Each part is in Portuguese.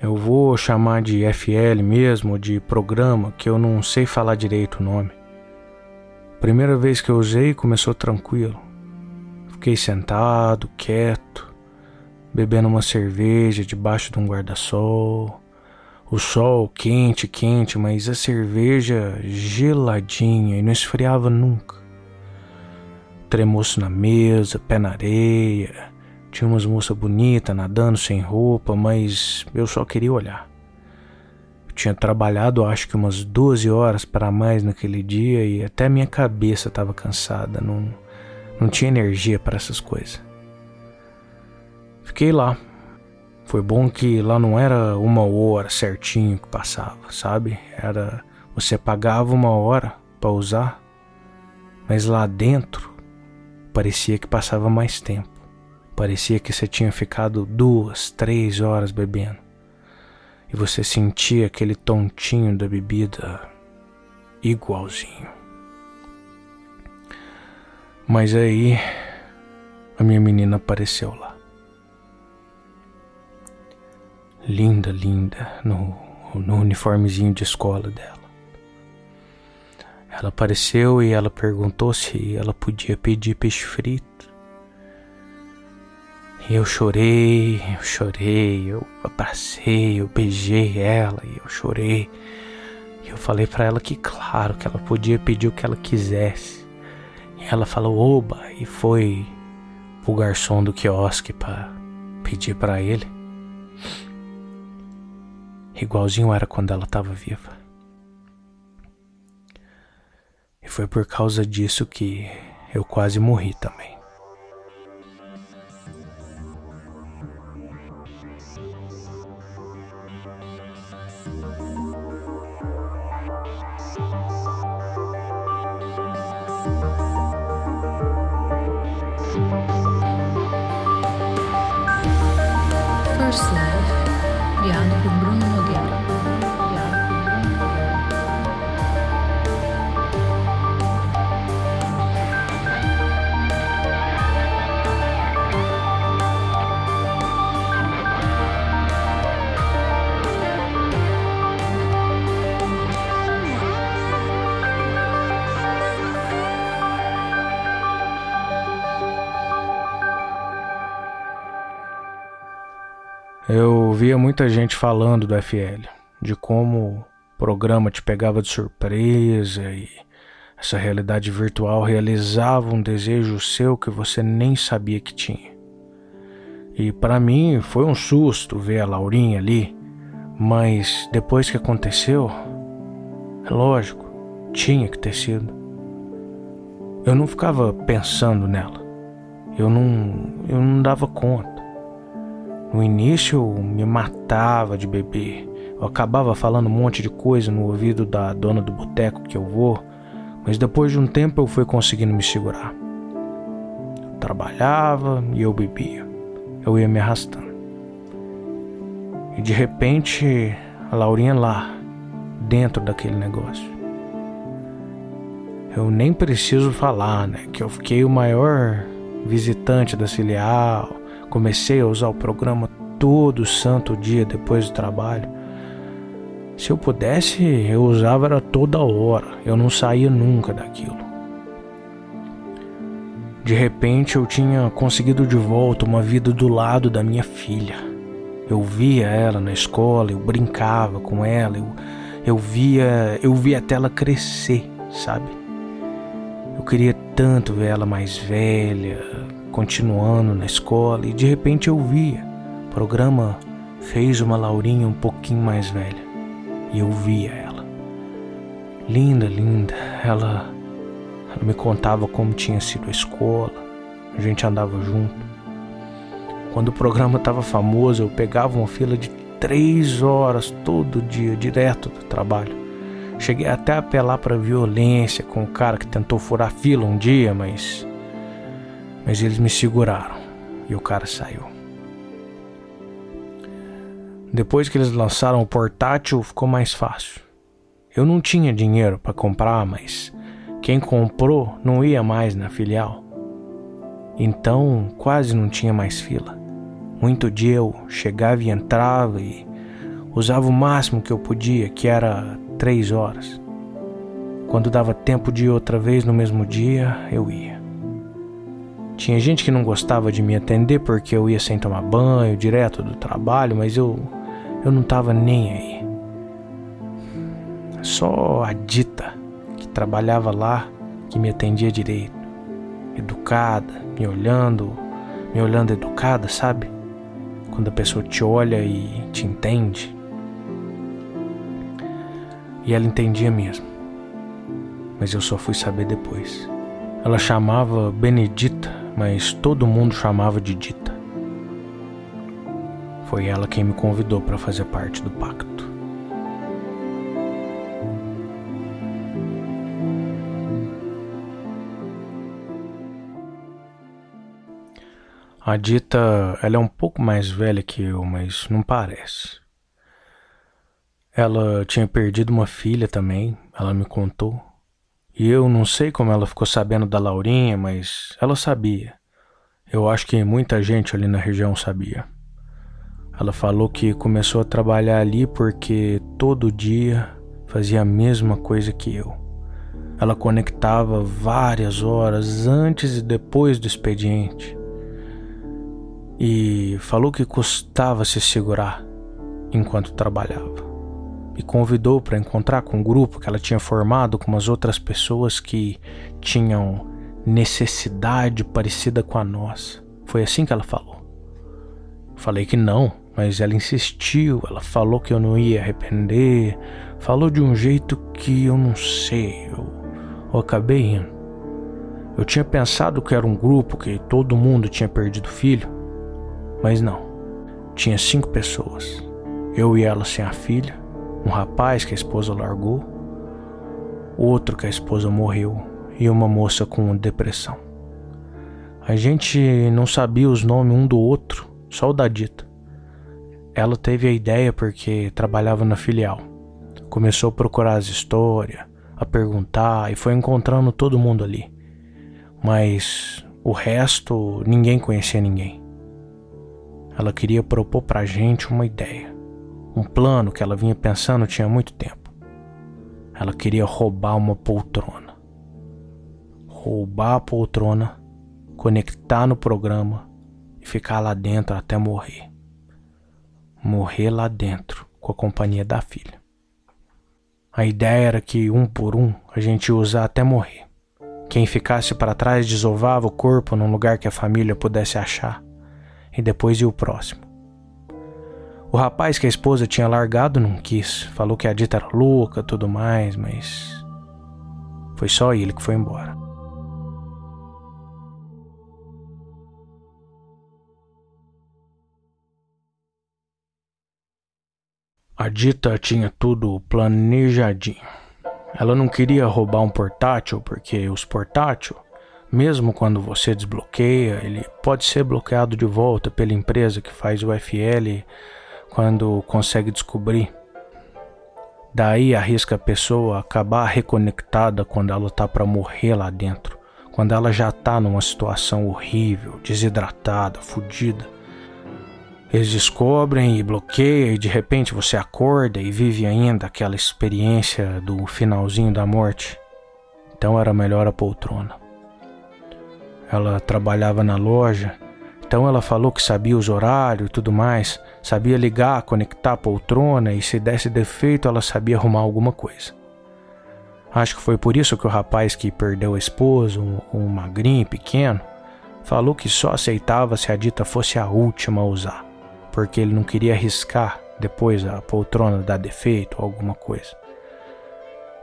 Eu vou chamar de FL mesmo, de programa, que eu não sei falar direito o nome. Primeira vez que eu usei, começou tranquilo. Fiquei sentado, quieto, bebendo uma cerveja debaixo de um guarda-sol. O sol quente, quente, mas a cerveja geladinha e não esfriava nunca. Tremoço na mesa, pé na areia. Tinha umas moças bonitas nadando sem roupa, mas eu só queria olhar. Eu tinha trabalhado acho que umas 12 horas para mais naquele dia e até minha cabeça estava cansada, não, não tinha energia para essas coisas. Fiquei lá. Foi bom que lá não era uma hora certinho que passava, sabe? Era você pagava uma hora para usar, mas lá dentro parecia que passava mais tempo. Parecia que você tinha ficado duas, três horas bebendo. E você sentia aquele tontinho da bebida igualzinho. Mas aí a minha menina apareceu lá. Linda, linda, no, no uniformezinho de escola dela. Ela apareceu e ela perguntou se ela podia pedir peixe frito. Eu chorei, eu chorei, eu abracei, eu beijei ela e eu chorei. Eu falei para ela que claro que ela podia pedir o que ela quisesse. E ela falou oba e foi pro garçom do quiosque para pedir para ele. Igualzinho era quando ela estava viva. E foi por causa disso que eu quase morri também. First Life, guiado por muita gente falando do FL, de como o programa te pegava de surpresa e essa realidade virtual realizava um desejo seu que você nem sabia que tinha. E para mim foi um susto ver a Laurinha ali, mas depois que aconteceu, é lógico, tinha que ter sido. Eu não ficava pensando nela. Eu não, eu não dava conta. No início eu me matava de beber. Eu acabava falando um monte de coisa no ouvido da dona do boteco que eu vou, mas depois de um tempo eu fui conseguindo me segurar. Eu trabalhava e eu bebia. Eu ia me arrastando. E de repente, a Laurinha lá, dentro daquele negócio. Eu nem preciso falar, né? Que eu fiquei o maior visitante da filial Comecei a usar o programa todo santo dia depois do trabalho. Se eu pudesse, eu usava era toda hora. Eu não saía nunca daquilo. De repente eu tinha conseguido de volta uma vida do lado da minha filha. Eu via ela na escola, eu brincava com ela, eu, eu via, eu via até ela crescer, sabe? Eu queria tanto ver ela mais velha, continuando na escola e de repente eu via. O programa fez uma Laurinha um pouquinho mais velha e eu via ela. Linda, linda. Ela, ela me contava como tinha sido a escola. A gente andava junto. Quando o programa estava famoso, eu pegava uma fila de três horas todo dia, direto do trabalho. Cheguei até a apelar para violência com o cara que tentou furar fila um dia, mas mas eles me seguraram e o cara saiu. Depois que eles lançaram o portátil, ficou mais fácil. Eu não tinha dinheiro para comprar, mas quem comprou não ia mais na filial. Então quase não tinha mais fila. Muito dia eu chegava e entrava e Usava o máximo que eu podia, que era três horas. Quando dava tempo de ir outra vez no mesmo dia, eu ia. Tinha gente que não gostava de me atender porque eu ia sem tomar banho, direto do trabalho, mas eu, eu não tava nem aí. Só a Dita, que trabalhava lá, que me atendia direito. Educada, me olhando, me olhando educada, sabe? Quando a pessoa te olha e te entende. E ela entendia mesmo mas eu só fui saber depois. Ela chamava Benedita, mas todo mundo chamava de Dita. Foi ela quem me convidou para fazer parte do pacto. A Dita, ela é um pouco mais velha que eu, mas não parece. Ela tinha perdido uma filha também, ela me contou. E eu não sei como ela ficou sabendo da Laurinha, mas ela sabia. Eu acho que muita gente ali na região sabia. Ela falou que começou a trabalhar ali porque todo dia fazia a mesma coisa que eu. Ela conectava várias horas antes e depois do expediente. E falou que custava se segurar enquanto trabalhava me convidou para encontrar com um grupo que ela tinha formado com umas outras pessoas que tinham necessidade parecida com a nossa. Foi assim que ela falou. Falei que não, mas ela insistiu, ela falou que eu não ia arrepender, falou de um jeito que eu não sei, eu, eu acabei indo. Eu tinha pensado que era um grupo que todo mundo tinha perdido filho, mas não. Tinha cinco pessoas. Eu e ela sem a filha, um rapaz que a esposa largou, outro que a esposa morreu e uma moça com depressão. A gente não sabia os nomes um do outro, só o da Dita. Ela teve a ideia porque trabalhava na filial. Começou a procurar as histórias, a perguntar e foi encontrando todo mundo ali. Mas o resto ninguém conhecia ninguém. Ela queria propor pra gente uma ideia. Um plano que ela vinha pensando tinha muito tempo. Ela queria roubar uma poltrona. Roubar a poltrona, conectar no programa e ficar lá dentro até morrer. Morrer lá dentro com a companhia da filha. A ideia era que um por um a gente ia usar até morrer. Quem ficasse para trás desovava o corpo num lugar que a família pudesse achar e depois ia o próximo. O rapaz que a esposa tinha largado não quis, falou que a dita era louca, tudo mais, mas foi só ele que foi embora. A Dita tinha tudo planejadinho. Ela não queria roubar um portátil porque os portátil, mesmo quando você desbloqueia, ele pode ser bloqueado de volta pela empresa que faz o FL quando consegue descobrir. Daí arrisca a pessoa acabar reconectada quando ela tá para morrer lá dentro, quando ela já tá numa situação horrível, desidratada, fodida. Eles descobrem e bloqueiam e de repente você acorda e vive ainda aquela experiência do finalzinho da morte. Então era melhor a poltrona. Ela trabalhava na loja então ela falou que sabia os horários e tudo mais, sabia ligar, conectar a poltrona e se desse defeito ela sabia arrumar alguma coisa. Acho que foi por isso que o rapaz que perdeu a esposa, um, um magrinho pequeno, falou que só aceitava se a dita fosse a última a usar, porque ele não queria arriscar depois a poltrona dar defeito ou alguma coisa.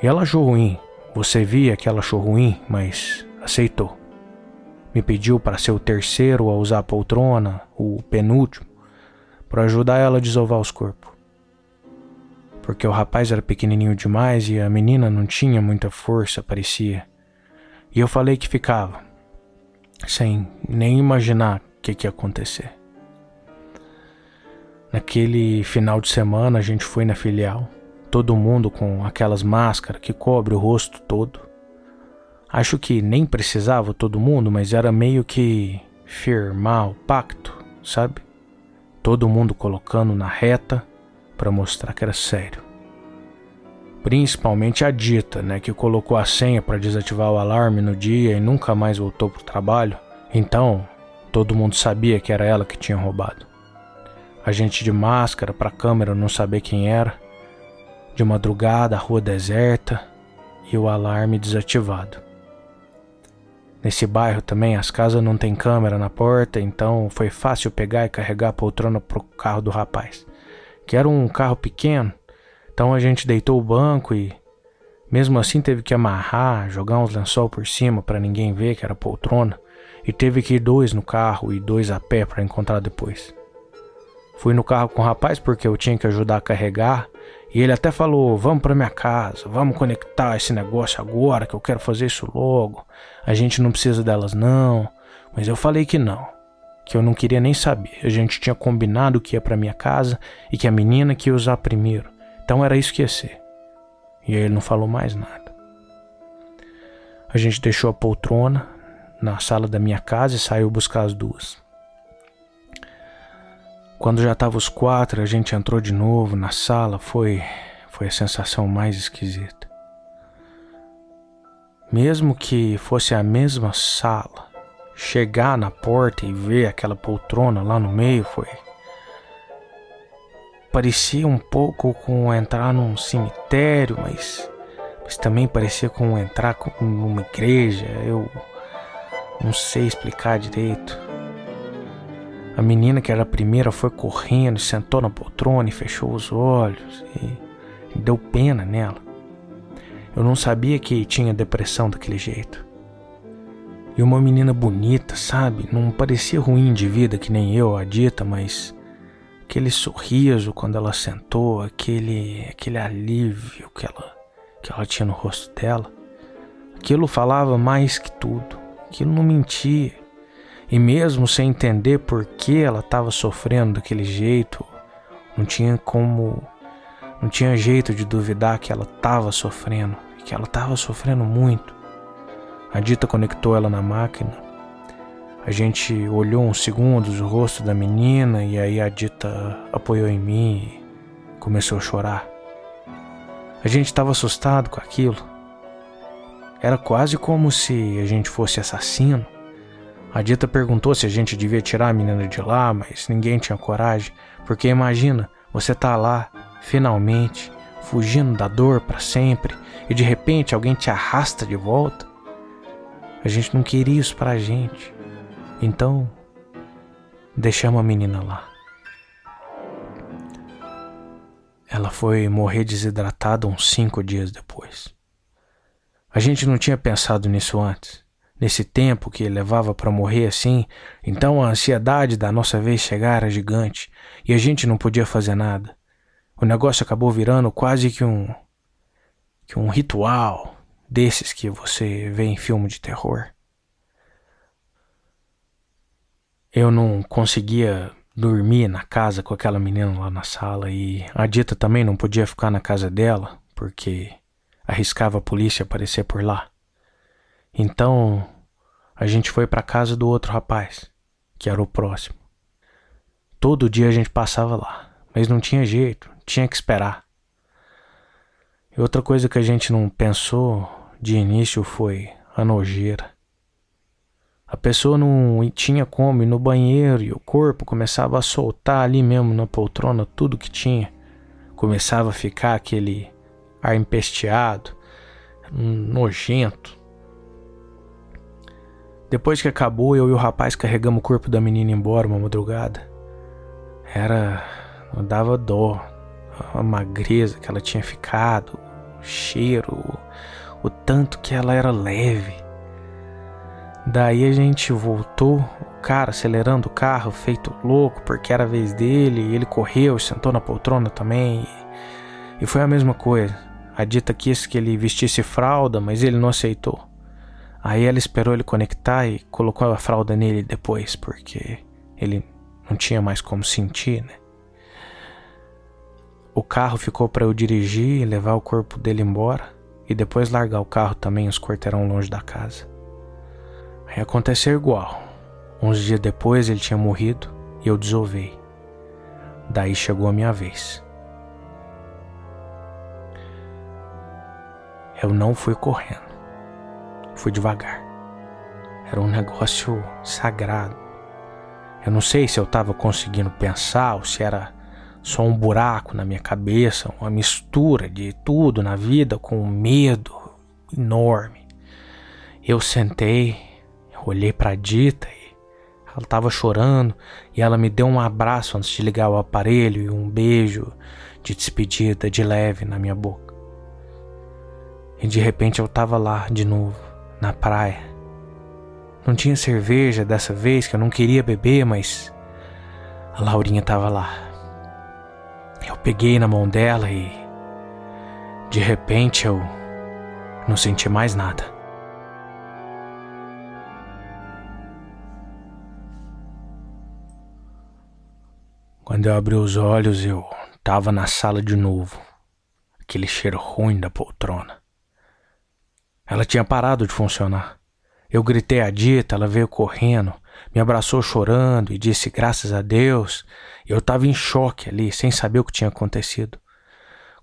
E ela achou ruim, você via que ela achou ruim, mas aceitou. Me pediu para ser o terceiro a usar a poltrona, o penúltimo, para ajudar ela a desovar os corpos. Porque o rapaz era pequenininho demais e a menina não tinha muita força, parecia. E eu falei que ficava, sem nem imaginar o que, que ia acontecer. Naquele final de semana a gente foi na filial, todo mundo com aquelas máscaras que cobre o rosto todo. Acho que nem precisava todo mundo, mas era meio que firmar o pacto, sabe? Todo mundo colocando na reta para mostrar que era sério. Principalmente a Dita, né, que colocou a senha para desativar o alarme no dia e nunca mais voltou pro trabalho. Então, todo mundo sabia que era ela que tinha roubado. A gente de máscara para câmera não saber quem era. De madrugada, a rua deserta e o alarme desativado. Nesse bairro também as casas não tem câmera na porta, então foi fácil pegar e carregar a poltrona pro carro do rapaz, que era um carro pequeno. Então a gente deitou o banco e mesmo assim teve que amarrar, jogar uns lençol por cima para ninguém ver que era poltrona, e teve que ir dois no carro e dois a pé para encontrar depois. Fui no carro com o rapaz porque eu tinha que ajudar a carregar e ele até falou: Vamos para minha casa, vamos conectar esse negócio agora, que eu quero fazer isso logo. A gente não precisa delas, não. Mas eu falei que não, que eu não queria nem saber. A gente tinha combinado que ia para minha casa e que a menina que ia usar primeiro. Então era isso que ia ser. E aí ele não falou mais nada. A gente deixou a poltrona na sala da minha casa e saiu buscar as duas. Quando já tava os quatro, a gente entrou de novo na sala, foi foi a sensação mais esquisita. Mesmo que fosse a mesma sala, chegar na porta e ver aquela poltrona lá no meio foi parecia um pouco com entrar num cemitério, mas, mas também parecia com entrar numa igreja. Eu não sei explicar direito. A menina que era a primeira foi correndo, sentou na poltrona e fechou os olhos e, deu pena nela. Eu não sabia que tinha depressão daquele jeito. E uma menina bonita, sabe? Não parecia ruim de vida que nem eu, a dita, mas aquele sorriso quando ela sentou, aquele aquele alívio que ela que ela tinha no rosto dela. Aquilo falava mais que tudo. Aquilo não mentia. E mesmo sem entender por que ela estava sofrendo daquele jeito, não tinha como. Não tinha jeito de duvidar que ela estava sofrendo e que ela estava sofrendo muito. A Dita conectou ela na máquina. A gente olhou uns segundos o rosto da menina e aí a Dita apoiou em mim e começou a chorar. A gente estava assustado com aquilo. Era quase como se a gente fosse assassino. A Dita perguntou se a gente devia tirar a menina de lá, mas ninguém tinha coragem, porque imagina, você tá lá, finalmente, fugindo da dor para sempre, e de repente alguém te arrasta de volta. A gente não queria isso pra gente. Então, deixamos a menina lá. Ela foi morrer desidratada uns cinco dias depois. A gente não tinha pensado nisso antes nesse tempo que levava para morrer assim, então a ansiedade da nossa vez chegar era gigante e a gente não podia fazer nada. O negócio acabou virando quase que um que um ritual desses que você vê em filme de terror. Eu não conseguia dormir na casa com aquela menina lá na sala e a Dita também não podia ficar na casa dela porque arriscava a polícia aparecer por lá. Então a gente foi para casa do outro rapaz, que era o próximo. Todo dia a gente passava lá, mas não tinha jeito, tinha que esperar. E outra coisa que a gente não pensou de início foi a nojeira. A pessoa não tinha como ir no banheiro e o corpo começava a soltar ali mesmo na poltrona tudo que tinha. Começava a ficar aquele ar empesteado, nojento. Depois que acabou, eu e o rapaz carregamos o corpo da menina embora uma madrugada. Era. dava dó. A magreza que ela tinha ficado, o cheiro, o, tanto que ela era leve. Daí a gente voltou, o cara acelerando o carro, feito louco, porque era a vez dele, ele correu, sentou na poltrona também. E, e foi a mesma coisa. A dita quis que ele vestisse fralda, mas ele não aceitou. Aí ela esperou ele conectar e colocou a fralda nele depois, porque ele não tinha mais como sentir, né? O carro ficou para eu dirigir e levar o corpo dele embora e depois largar o carro também os quarteirão longe da casa. Aí aconteceu igual. Uns dias depois ele tinha morrido e eu desovei. Daí chegou a minha vez. Eu não fui correndo. Fui devagar. Era um negócio sagrado. Eu não sei se eu estava conseguindo pensar ou se era só um buraco na minha cabeça, uma mistura de tudo na vida com um medo enorme. Eu sentei, olhei para Dita e ela estava chorando e ela me deu um abraço antes de ligar o aparelho e um beijo de despedida de leve na minha boca. E de repente eu estava lá de novo, na praia. Não tinha cerveja dessa vez que eu não queria beber, mas a Laurinha estava lá. Eu peguei na mão dela e de repente eu não senti mais nada. Quando eu abri os olhos, eu estava na sala de novo. Aquele cheiro ruim da poltrona. Ela tinha parado de funcionar. Eu gritei a dita, ela veio correndo, me abraçou chorando e disse graças a Deus. Eu estava em choque ali, sem saber o que tinha acontecido.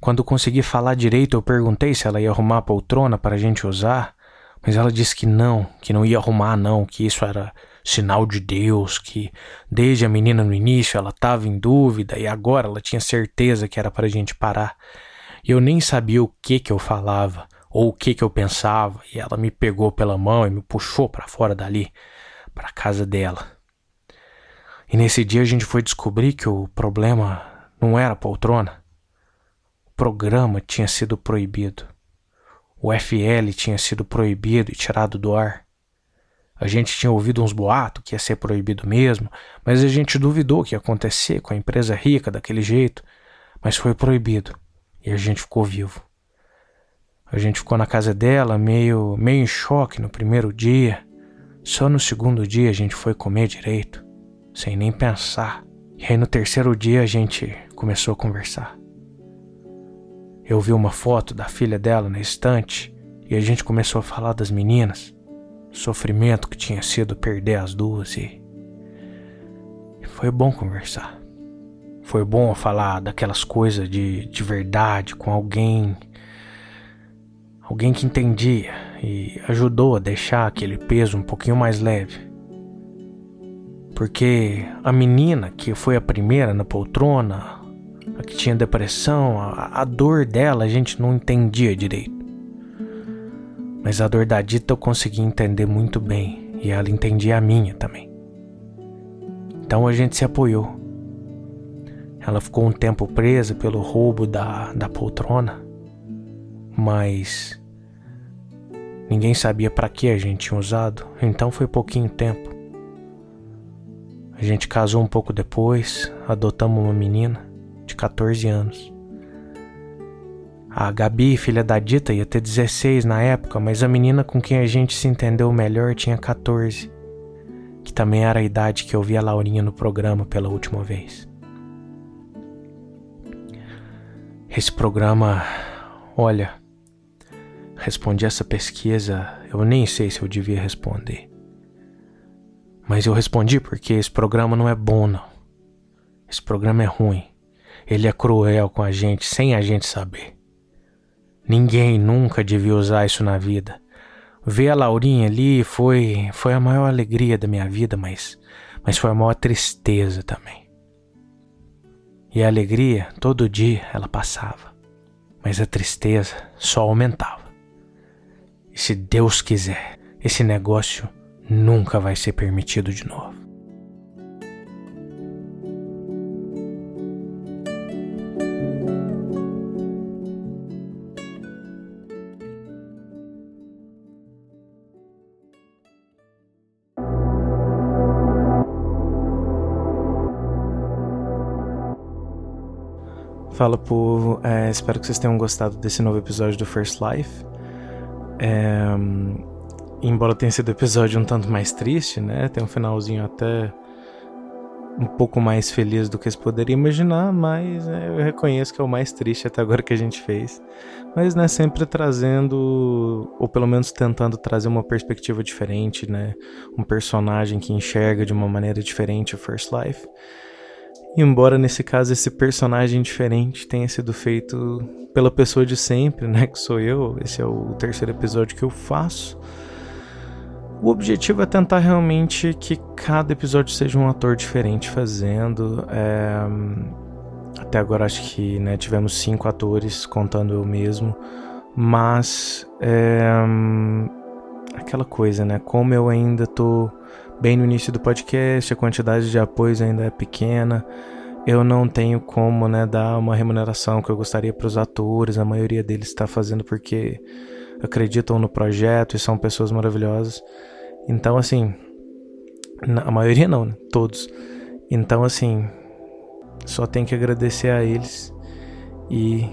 Quando consegui falar direito, eu perguntei se ela ia arrumar a poltrona para a gente usar, mas ela disse que não, que não ia arrumar não, que isso era sinal de Deus, que desde a menina no início ela estava em dúvida e agora ela tinha certeza que era para a gente parar. E eu nem sabia o que que eu falava ou o que que eu pensava, e ela me pegou pela mão e me puxou para fora dali, para casa dela. E nesse dia a gente foi descobrir que o problema não era a poltrona. O programa tinha sido proibido. O FL tinha sido proibido e tirado do ar. A gente tinha ouvido uns boatos que ia ser proibido mesmo, mas a gente duvidou que ia acontecer com a empresa rica daquele jeito. Mas foi proibido e a gente ficou vivo. A gente ficou na casa dela meio, meio em choque no primeiro dia. Só no segundo dia a gente foi comer direito, sem nem pensar. E aí no terceiro dia a gente começou a conversar. Eu vi uma foto da filha dela na estante e a gente começou a falar das meninas sofrimento que tinha sido perder as duas e. Foi bom conversar. Foi bom falar daquelas coisas de, de verdade com alguém. Alguém que entendia e ajudou a deixar aquele peso um pouquinho mais leve. Porque a menina que foi a primeira na poltrona, a que tinha depressão, a, a dor dela a gente não entendia direito. Mas a dor da Dita eu consegui entender muito bem e ela entendia a minha também. Então a gente se apoiou. Ela ficou um tempo presa pelo roubo da, da poltrona, mas ninguém sabia para que a gente tinha usado, então foi pouquinho tempo. A gente casou um pouco depois, adotamos uma menina de 14 anos. A Gabi, filha da Dita, ia ter 16 na época, mas a menina com quem a gente se entendeu melhor tinha 14, que também era a idade que eu vi a Laurinha no programa pela última vez. Esse programa, olha, respondi essa pesquisa, eu nem sei se eu devia responder. Mas eu respondi porque esse programa não é bom, não. Esse programa é ruim. Ele é cruel com a gente sem a gente saber. Ninguém nunca devia usar isso na vida. Ver a Laurinha ali foi, foi a maior alegria da minha vida, mas, mas foi a maior tristeza também. E a alegria, todo dia, ela passava, mas a tristeza só aumentava. Se Deus quiser, esse negócio nunca vai ser permitido de novo. Fala povo, é, espero que vocês tenham gostado desse novo episódio do First Life. É, embora tenha sido episódio um tanto mais triste, né? Tem um finalzinho até um pouco mais feliz do que se poderia imaginar, mas é, eu reconheço que é o mais triste até agora que a gente fez. Mas, né, sempre trazendo, ou pelo menos tentando trazer uma perspectiva diferente, né? Um personagem que enxerga de uma maneira diferente o First Life. Embora nesse caso esse personagem diferente tenha sido feito pela pessoa de sempre, né, que sou eu, esse é o terceiro episódio que eu faço. O objetivo é tentar realmente que cada episódio seja um ator diferente fazendo. É... Até agora acho que né, tivemos cinco atores, contando eu mesmo. Mas é... aquela coisa, né? Como eu ainda tô bem no início do podcast, a quantidade de apoios ainda é pequena. Eu não tenho como, né, dar uma remuneração que eu gostaria para os atores. A maioria deles está fazendo porque acreditam no projeto e são pessoas maravilhosas. Então, assim, a maioria não, né? Todos. Então, assim, só tem que agradecer a eles e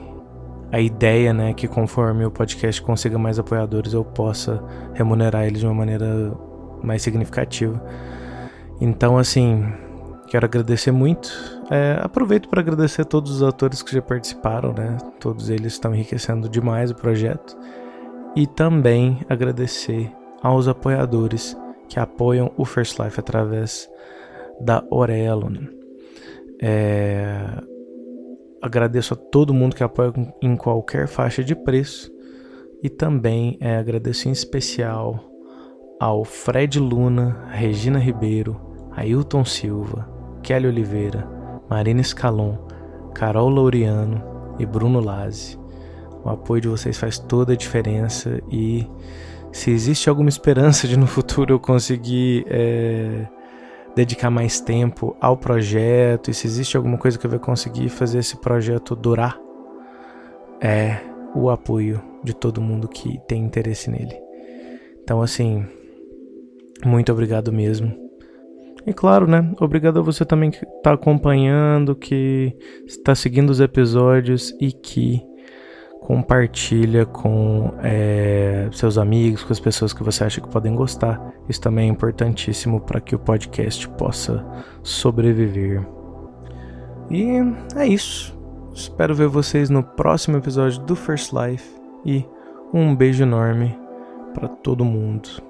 a ideia, né, que conforme o podcast consiga mais apoiadores, eu possa remunerar eles de uma maneira mais significativa. Então, assim, quero agradecer muito. É, aproveito para agradecer a todos os atores que já participaram, né? Todos eles estão enriquecendo demais o projeto. E também agradecer aos apoiadores que apoiam o First Life através da Orelo. Né? É... Agradeço a todo mundo que apoia em qualquer faixa de preço e também é, agradeço em especial ao Fred Luna, Regina Ribeiro, Ailton Silva, Kelly Oliveira, Marina Scalon, Carol Laureano e Bruno Lazzi. O apoio de vocês faz toda a diferença e se existe alguma esperança de no futuro eu conseguir é, dedicar mais tempo ao projeto e se existe alguma coisa que eu vou conseguir fazer esse projeto durar, é o apoio de todo mundo que tem interesse nele. Então, assim, muito obrigado mesmo. E claro, né? Obrigado a você também que está acompanhando, que está seguindo os episódios e que compartilha com é, seus amigos, com as pessoas que você acha que podem gostar. Isso também é importantíssimo para que o podcast possa sobreviver. E é isso. Espero ver vocês no próximo episódio do First Life e um beijo enorme para todo mundo.